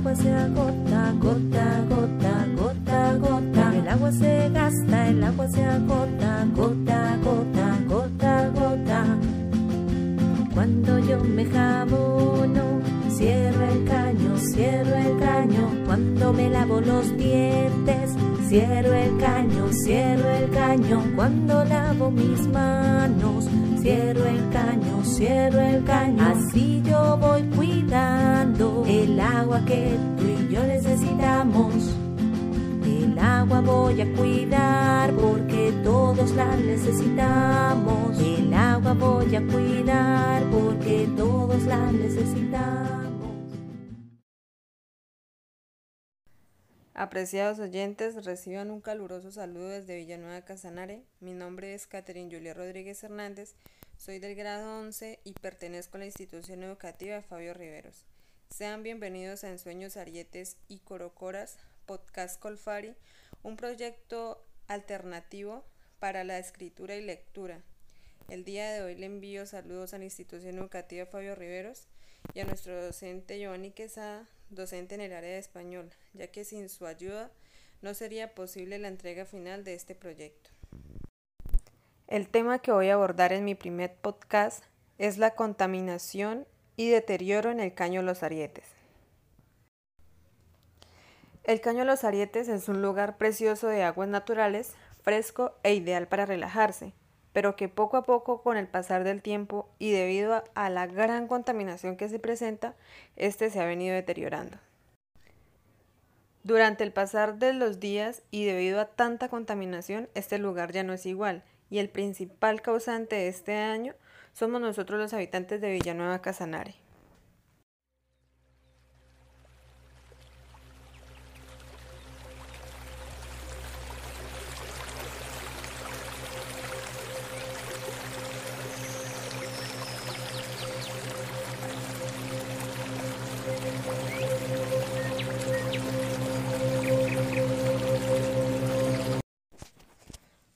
agua se agota, gota, gota, gota, gota. El agua se gasta, el agua se agota, gota, gota, gota, gota. Cuando yo me jabono, cierro el caño, cierro el caño. Cuando me lavo los dientes, cierro el caño, cierro el caño. Cuando lavo mis manos, cierro el caño, cierro el caño. Así yo voy cuidando el agua que tú y yo necesitamos. El agua voy a cuidar porque todos la necesitamos. Voy a cuidar porque todos la necesitamos. Apreciados oyentes, reciban un caluroso saludo desde Villanueva Casanare. Mi nombre es Catherine Julia Rodríguez Hernández, soy del grado 11 y pertenezco a la institución educativa Fabio Riveros. Sean bienvenidos a Ensueños Arietes y Corocoras, Podcast Colfari, un proyecto alternativo para la escritura y lectura. El día de hoy le envío saludos a la institución educativa Fabio Riveros y a nuestro docente Giovanni Quesada, docente en el área de español, ya que sin su ayuda no sería posible la entrega final de este proyecto. El tema que voy a abordar en mi primer podcast es la contaminación y deterioro en el caño Los Arietes. El caño Los Arietes es un lugar precioso de aguas naturales, fresco e ideal para relajarse, pero que poco a poco con el pasar del tiempo y debido a, la gran contaminación que se presenta, este se ha venido deteriorando. Durante el pasar de los días y debido a tanta contaminación, este lugar ya no es igual y el principal causante de este año somos nosotros los habitantes de Villanueva Casanare.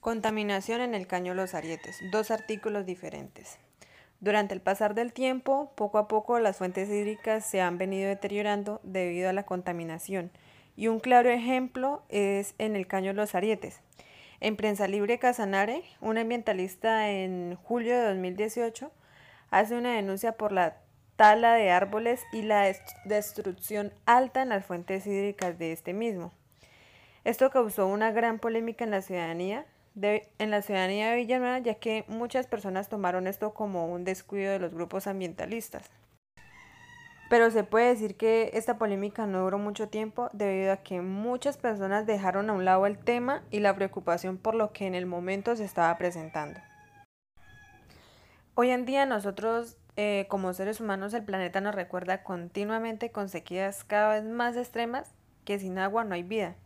Contaminación en el caño Los Arietes. Dos artículos diferentes. Durante el pasar del tiempo, poco a poco las fuentes hídricas se han venido deteriorando debido a la contaminación. Y un claro ejemplo es en el caño Los Arietes. En Prensa Libre Casanare, un ambientalista en julio de 2018 hace una denuncia por la tala de árboles y la destrucción alta en las fuentes hídricas de este mismo. Esto causó una gran polémica en la ciudadanía, en la ciudadanía de Villanueva, ya que muchas personas tomaron esto como un descuido de los grupos ambientalistas. Pero se puede decir que esta polémica no duró mucho tiempo debido a que muchas personas dejaron a un lado el tema y la preocupación por lo que en el momento se estaba presentando. Hoy en día nosotros eh, como seres humanos el planeta nos recuerda continuamente con sequías cada vez más extremas que sin agua no hay vida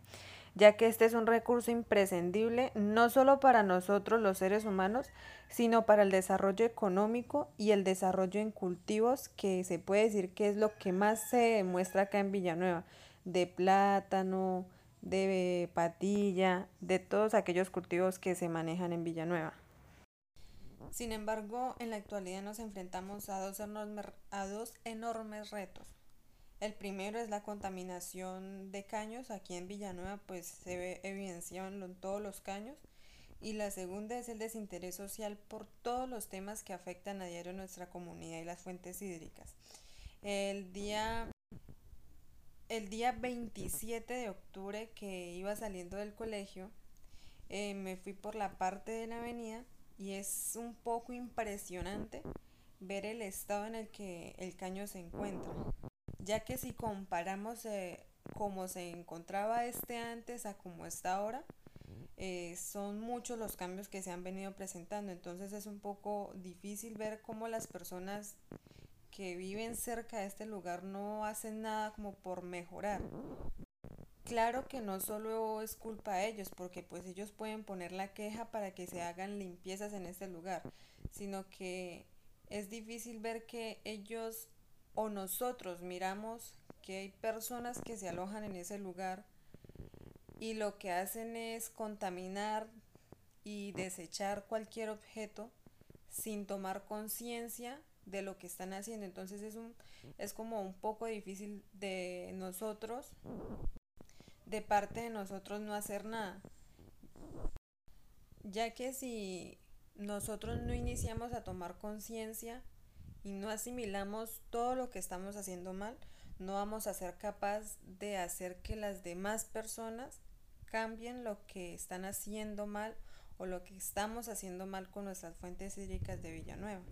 ya que este es un recurso imprescindible no solo para nosotros los seres humanos, sino para el desarrollo económico y el desarrollo en cultivos, que se puede decir que es lo que más se demuestra acá en Villanueva, de plátano, de patilla, de todos aquellos cultivos que se manejan en Villanueva. Sin embargo, en la actualidad nos enfrentamos a dos, a dos enormes retos. El primero es la contaminación de caños. Aquí en Villanueva pues se ve evidenciado en todos los caños. Y la segunda es el desinterés social por todos los temas que afectan a diario nuestra comunidad y las fuentes hídricas. El día, el día 27 de octubre que iba saliendo del colegio, eh, me fui por la parte de la avenida y es un poco impresionante ver el estado en el que el caño se encuentra ya que si comparamos eh, cómo se encontraba este antes a cómo está ahora, eh, son muchos los cambios que se han venido presentando, entonces es un poco difícil ver cómo las personas que viven cerca de este lugar no hacen nada como por mejorar. Claro que no solo es culpa de ellos, porque pues ellos pueden poner la queja para que se hagan limpiezas en este lugar, sino que es difícil ver que ellos o nosotros miramos que hay personas que se alojan en ese lugar y lo que hacen es contaminar y desechar cualquier objeto sin tomar conciencia de lo que están haciendo. Entonces es un es como un poco difícil de nosotros de parte de nosotros no hacer nada. Ya que si nosotros no iniciamos a tomar conciencia y no asimilamos todo lo que estamos haciendo mal, no vamos a ser capaz de hacer que las demás personas cambien lo que están haciendo mal o lo que estamos haciendo mal con nuestras fuentes hídricas de Villanueva.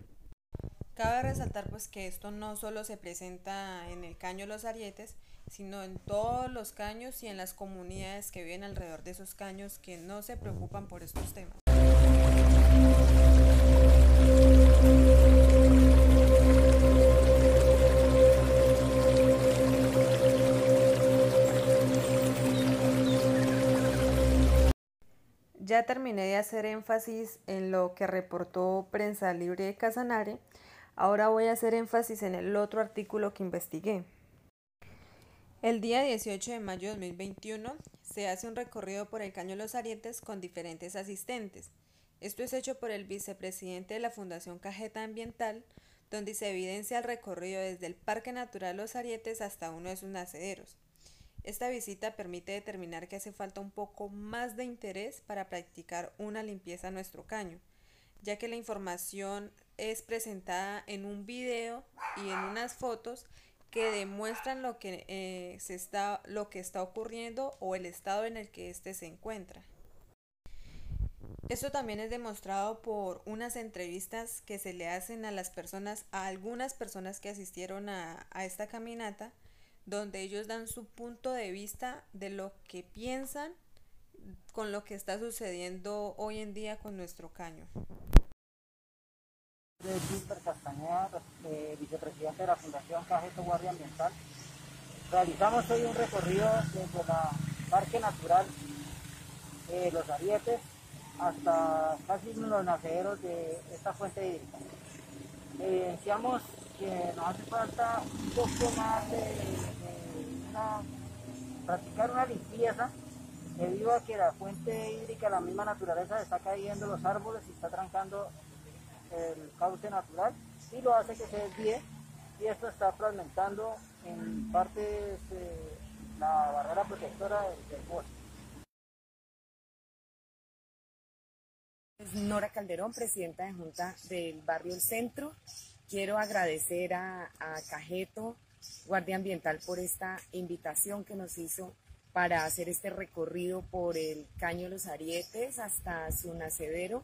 Cabe resaltar pues que esto no solo se presenta en el caño Los Arietes, sino en todos los caños y en las comunidades que viven alrededor de esos caños que no se preocupan por estos temas. Ya terminé de hacer énfasis en lo que reportó Prensa Libre de Casanare, ahora voy a hacer énfasis en el otro artículo que investigué. El día 18 de mayo de 2021 se hace un recorrido por el Caño Los Arietes con diferentes asistentes. Esto es hecho por el vicepresidente de la Fundación Cajeta Ambiental, donde se evidencia el recorrido desde el Parque Natural Los Arietes hasta uno de sus nacederos. Esta visita permite determinar que hace falta un poco más de interés para practicar una limpieza a nuestro caño, ya que la información es presentada en un video y en unas fotos que demuestran lo que, eh, se está, lo que está ocurriendo o el estado en el que éste se encuentra. Esto también es demostrado por unas entrevistas que se le hacen a las personas, a algunas personas que asistieron a esta caminata, donde ellos dan su punto de vista de lo que piensan con lo que está sucediendo hoy en día con nuestro caño. De Gilbert Castañeda, eh, vicepresidente de la Fundación Cajeto Guardia Ambiental. Realizamos hoy un recorrido desde la Parque Natural eh, Los Arietes hasta casi los nacederos de esta fuente hídrica. Evidenciamos que nos hace falta un poco más de, practicar una limpieza debido a que la fuente hídrica, la misma naturaleza, está cayendo los árboles y está trancando el cauce natural y lo hace que se desvíe y esto está fragmentando en parte de la barrera protectora del, del bosque. Nora Calderón, presidenta de Junta del Barrio El Centro. Quiero agradecer a, Cajeto, Guardia Ambiental, por esta invitación que nos hizo para hacer este recorrido por el Caño Los Arietes hasta su nacedero.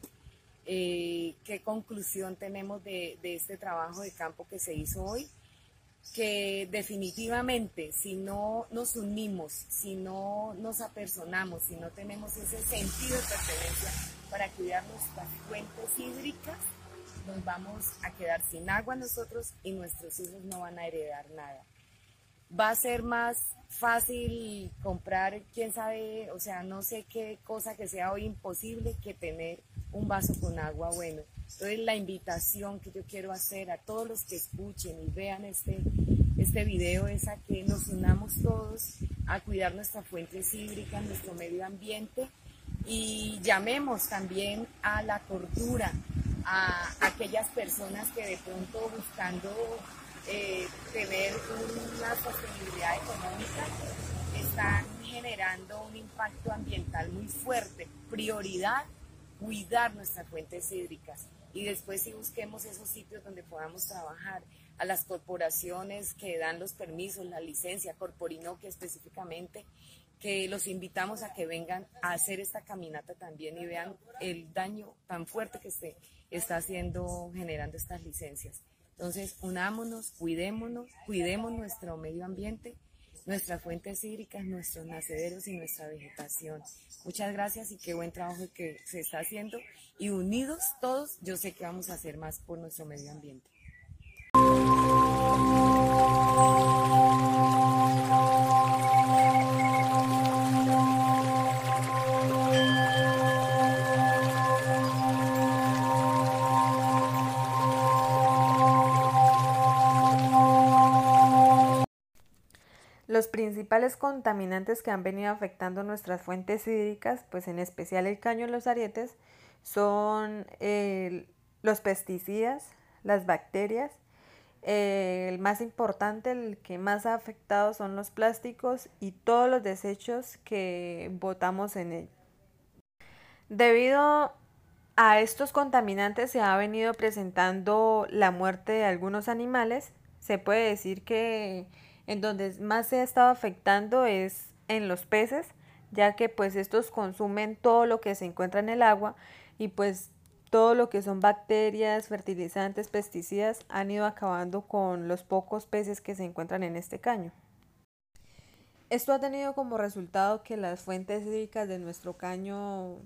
Eh, ¿Qué conclusión tenemos de, de este trabajo de campo que se hizo hoy? que definitivamente si no nos unimos, si no nos apersonamos, si no tenemos ese sentido de pertenencia para cuidar nuestras fuentes hídricas, nos vamos a quedar sin agua nosotros y nuestros hijos no van a heredar nada. Va a ser más fácil comprar, quién sabe, o sea, no sé qué cosa que sea hoy imposible que tener un vaso con agua bueno. Entonces la invitación que yo quiero hacer a todos los que escuchen y vean este, este video es a que nos unamos todos a cuidar nuestra fuente hídrica, nuestro medio ambiente y llamemos también a la cordura, a aquellas personas que de pronto buscando eh, tener una sostenibilidad económica están generando un impacto ambiental muy fuerte. Prioridad, cuidar nuestras fuentes hídricas y después si busquemos esos sitios donde podamos trabajar, a las corporaciones que dan los permisos, la licencia, Corporinoque específicamente, que los invitamos a que vengan a hacer esta caminata también y vean el daño tan fuerte que se está haciendo, generando estas licencias. Entonces, unámonos, cuidémonos, cuidemos nuestro medio ambiente, nuestras fuentes hídricas, nuestros nacederos y nuestra vegetación. Muchas gracias y qué buen trabajo que se está haciendo. Y unidos todos, yo sé que vamos a hacer más por nuestro medio ambiente. Los principales contaminantes que han venido afectando nuestras fuentes hídricas, pues en especial el caño en los arietes, son los pesticidas, las bacterias el más importante, el que más ha afectado son los plásticos y todos los desechos que botamos en él. Debido a estos contaminantes se ha venido presentando la muerte de algunos animales. Se puede decir que en donde más se ha estado afectando es en los peces, ya que pues estos consumen todo lo que se encuentra en el agua y pues todo lo que son bacterias, fertilizantes, pesticidas han ido acabando con los pocos peces que se encuentran en este caño. Esto ha tenido como resultado que las fuentes hídricas de nuestro caño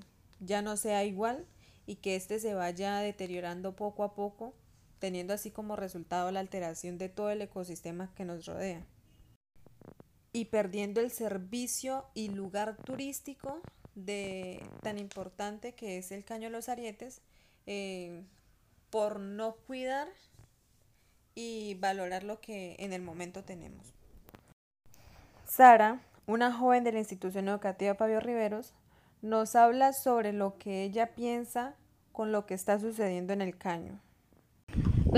ya no sea igual y que éste se vaya deteriorando poco a poco, teniendo así como resultado la alteración de todo el ecosistema que nos rodea y perdiendo el servicio y lugar turístico de tan importante que es el Caño de los Arietes eh, por no cuidar y valorar lo que en el momento tenemos. Sara, una joven de la institución educativa Pablo Riveros, nos habla sobre lo que ella piensa con lo que está sucediendo en el caño.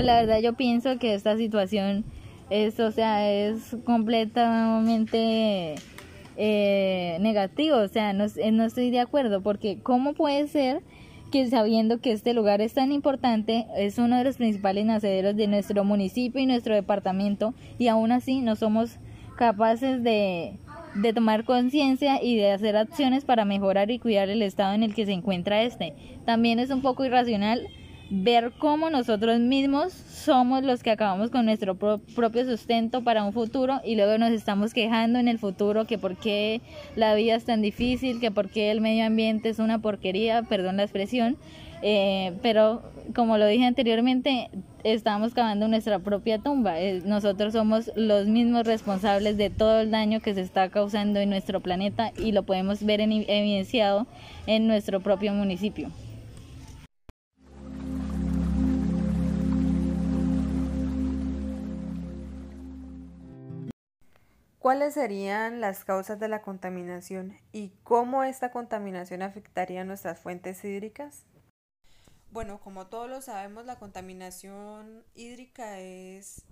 Pues la verdad yo pienso que esta situación es, o sea, es completamente eh, negativo, o sea, no, no estoy de acuerdo porque ¿cómo puede ser que sabiendo que este lugar es tan importante, es uno de los principales nacederos de nuestro municipio y nuestro departamento, y aún así no somos capaces de, de tomar conciencia y de hacer acciones para mejorar y cuidar el estado en el que se encuentra este. También es un poco irracional ver cómo nosotros mismos somos los que acabamos con nuestro propio sustento para un futuro y luego nos estamos quejando en el futuro que por qué la vida es tan difícil, que por qué el medio ambiente es una porquería, perdón la expresión, eh, pero como lo dije anteriormente, estamos cavando nuestra propia tumba. Eh, nosotros somos los mismos responsables de todo el daño que se está causando en nuestro planeta y lo podemos ver evidenciado en nuestro propio municipio. ¿Cuáles serían las causas de la contaminación y cómo esta contaminación afectaría nuestras fuentes hídricas? Bueno, como todos lo sabemos, la contaminación hídrica es,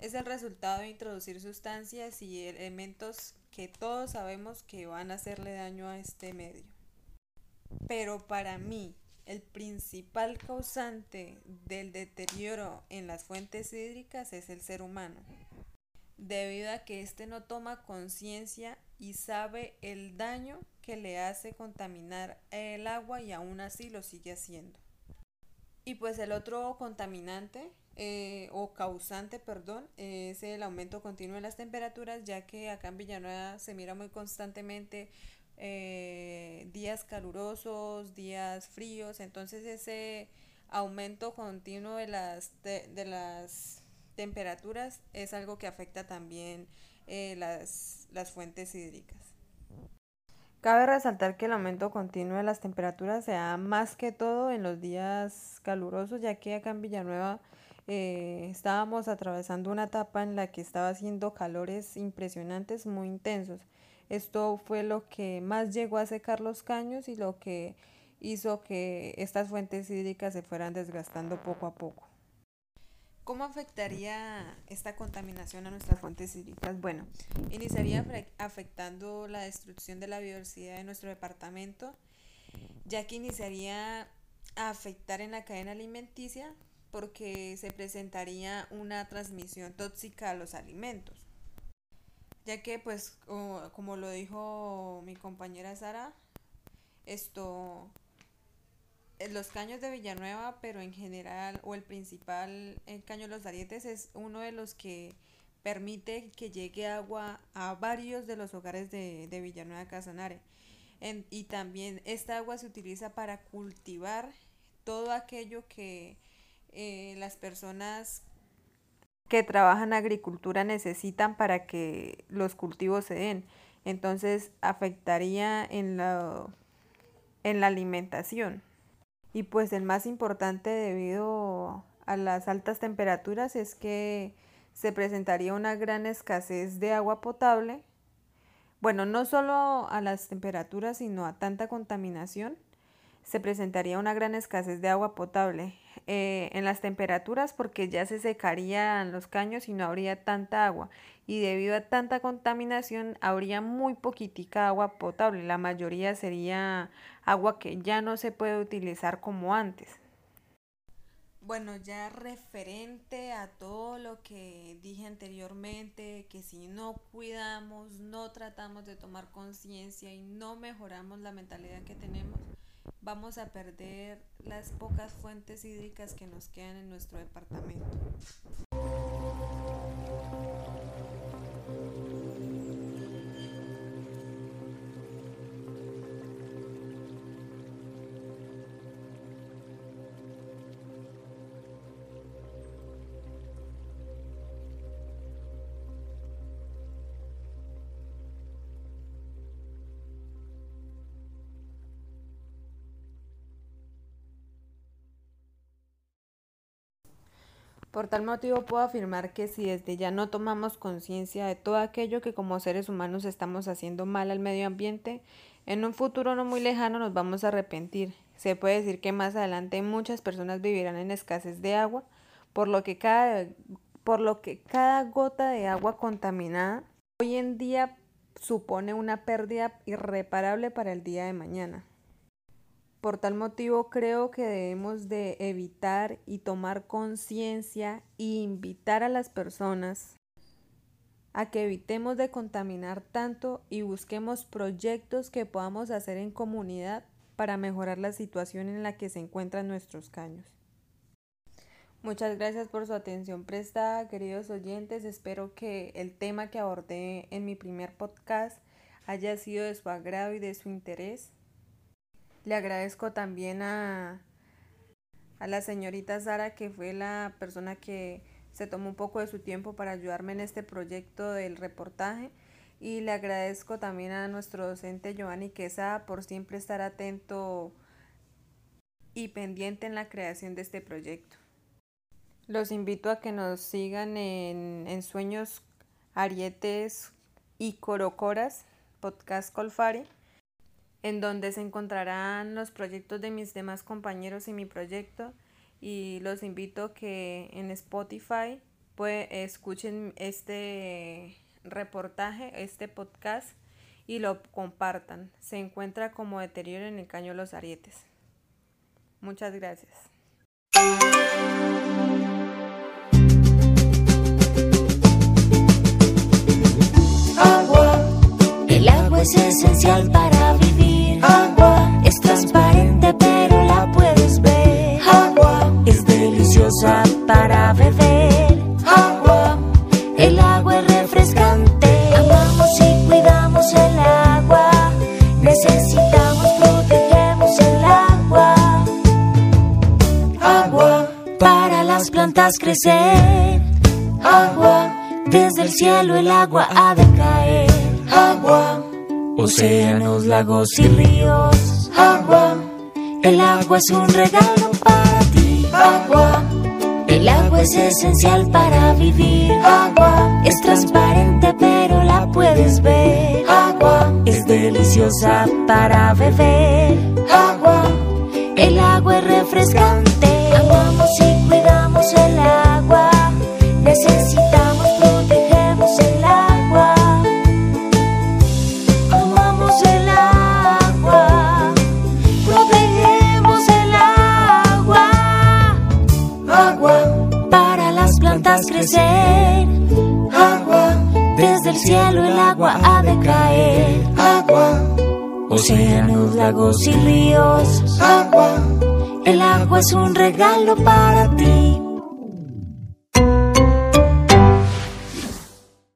es el resultado de introducir sustancias y elementos que todos sabemos que van a hacerle daño a este medio. Pero para mí, el principal causante del deterioro en las fuentes hídricas es el ser humano debido a que éste no toma conciencia y sabe el daño que le hace contaminar el agua y aún así lo sigue haciendo. Y pues el otro contaminante eh, o causante, perdón, es el aumento continuo de las temperaturas, ya que acá en Villanueva se mira muy constantemente eh, días calurosos, días fríos, entonces ese aumento continuo de las, de las temperaturas es algo que afecta también eh, las, las fuentes hídricas. Cabe resaltar que el aumento continuo de las temperaturas se da más que todo en los días calurosos, ya que acá en Villanueva eh, estábamos atravesando una etapa en la que estaba haciendo calores impresionantes, muy intensos. Esto fue lo que más llegó a secar los caños y lo que hizo que estas fuentes hídricas se fueran desgastando poco a poco. ¿Cómo afectaría esta contaminación a nuestras fuentes hídricas? Bueno, iniciaría afectando la destrucción de la biodiversidad de nuestro departamento, ya que iniciaría a afectar en la cadena alimenticia porque se presentaría una transmisión tóxica a los alimentos. Ya que, pues, como lo dijo mi compañera Sara, esto los caños de Villanueva, pero en general, o el principal el caño de los Arietes, es uno de los que permite que llegue agua a varios de los hogares de, de Villanueva Casanare. y también esta agua se utiliza para cultivar todo aquello que eh, las personas que trabajan agricultura necesitan para que los cultivos se den. Entonces afectaría en la, en la alimentación. Y pues el más importante debido a las altas temperaturas es que se presentaría una gran escasez de agua potable. Bueno, no solo a las temperaturas, sino a tanta contaminación, se presentaría una gran escasez de agua potable. Eh, en las temperaturas porque ya se secarían los caños y no habría tanta agua. Y debido a tanta contaminación habría muy poquitica agua potable. La mayoría sería agua que ya no se puede utilizar como antes. Bueno, ya referente a todo lo que dije anteriormente, que si no cuidamos, no tratamos de tomar conciencia y no mejoramos la mentalidad que tenemos, vamos a perder las pocas fuentes hídricas que nos quedan en nuestro departamento. Por tal motivo puedo afirmar que si desde ya no tomamos conciencia de todo aquello que como seres humanos estamos haciendo mal al medio ambiente, en un futuro no muy lejano nos vamos a arrepentir. Se puede decir que más adelante muchas personas vivirán en escasez de agua, por lo que cada, por lo que cada gota de agua contaminada hoy en día supone una pérdida irreparable para el día de mañana. Por tal motivo creo que debemos de evitar y tomar conciencia e invitar a las personas a que evitemos de contaminar tanto y busquemos proyectos que podamos hacer en comunidad para mejorar la situación en la que se encuentran nuestros caños. Muchas gracias por su atención prestada, queridos oyentes. Espero que el tema que abordé en mi primer podcast haya sido de su agrado y de su interés. Le agradezco también a, a la señorita Sara, que fue la persona que se tomó un poco de su tiempo para ayudarme en este proyecto del reportaje. Y le agradezco también a nuestro docente Giovanni Quesada por siempre estar atento y pendiente en la creación de este proyecto. Los invito a que nos sigan en, en Sueños Arietes y Corocoras, podcast Colfari en donde se encontrarán los proyectos de mis demás compañeros y mi proyecto y los invito que en Spotify pues, escuchen este reportaje, este podcast y lo compartan. Se encuentra como deterioro en el caño Los Arietes. Muchas gracias. Agua, el agua es esencial para es transparente pero la puedes ver. Agua es deliciosa para beber. Agua, el agua es refrescante. Amamos y cuidamos el agua. Necesitamos, protegemos el agua. Agua para las plantas crecer. Agua, desde el cielo el agua ha de caer. Agua océanos, lagos y ríos. Agua, el agua es un regalo para ti. Agua, el agua es esencial para vivir. Agua, es transparente pero la puedes ver. Agua, es deliciosa para beber. Agua, el agua es refrescante. Es un regalo para.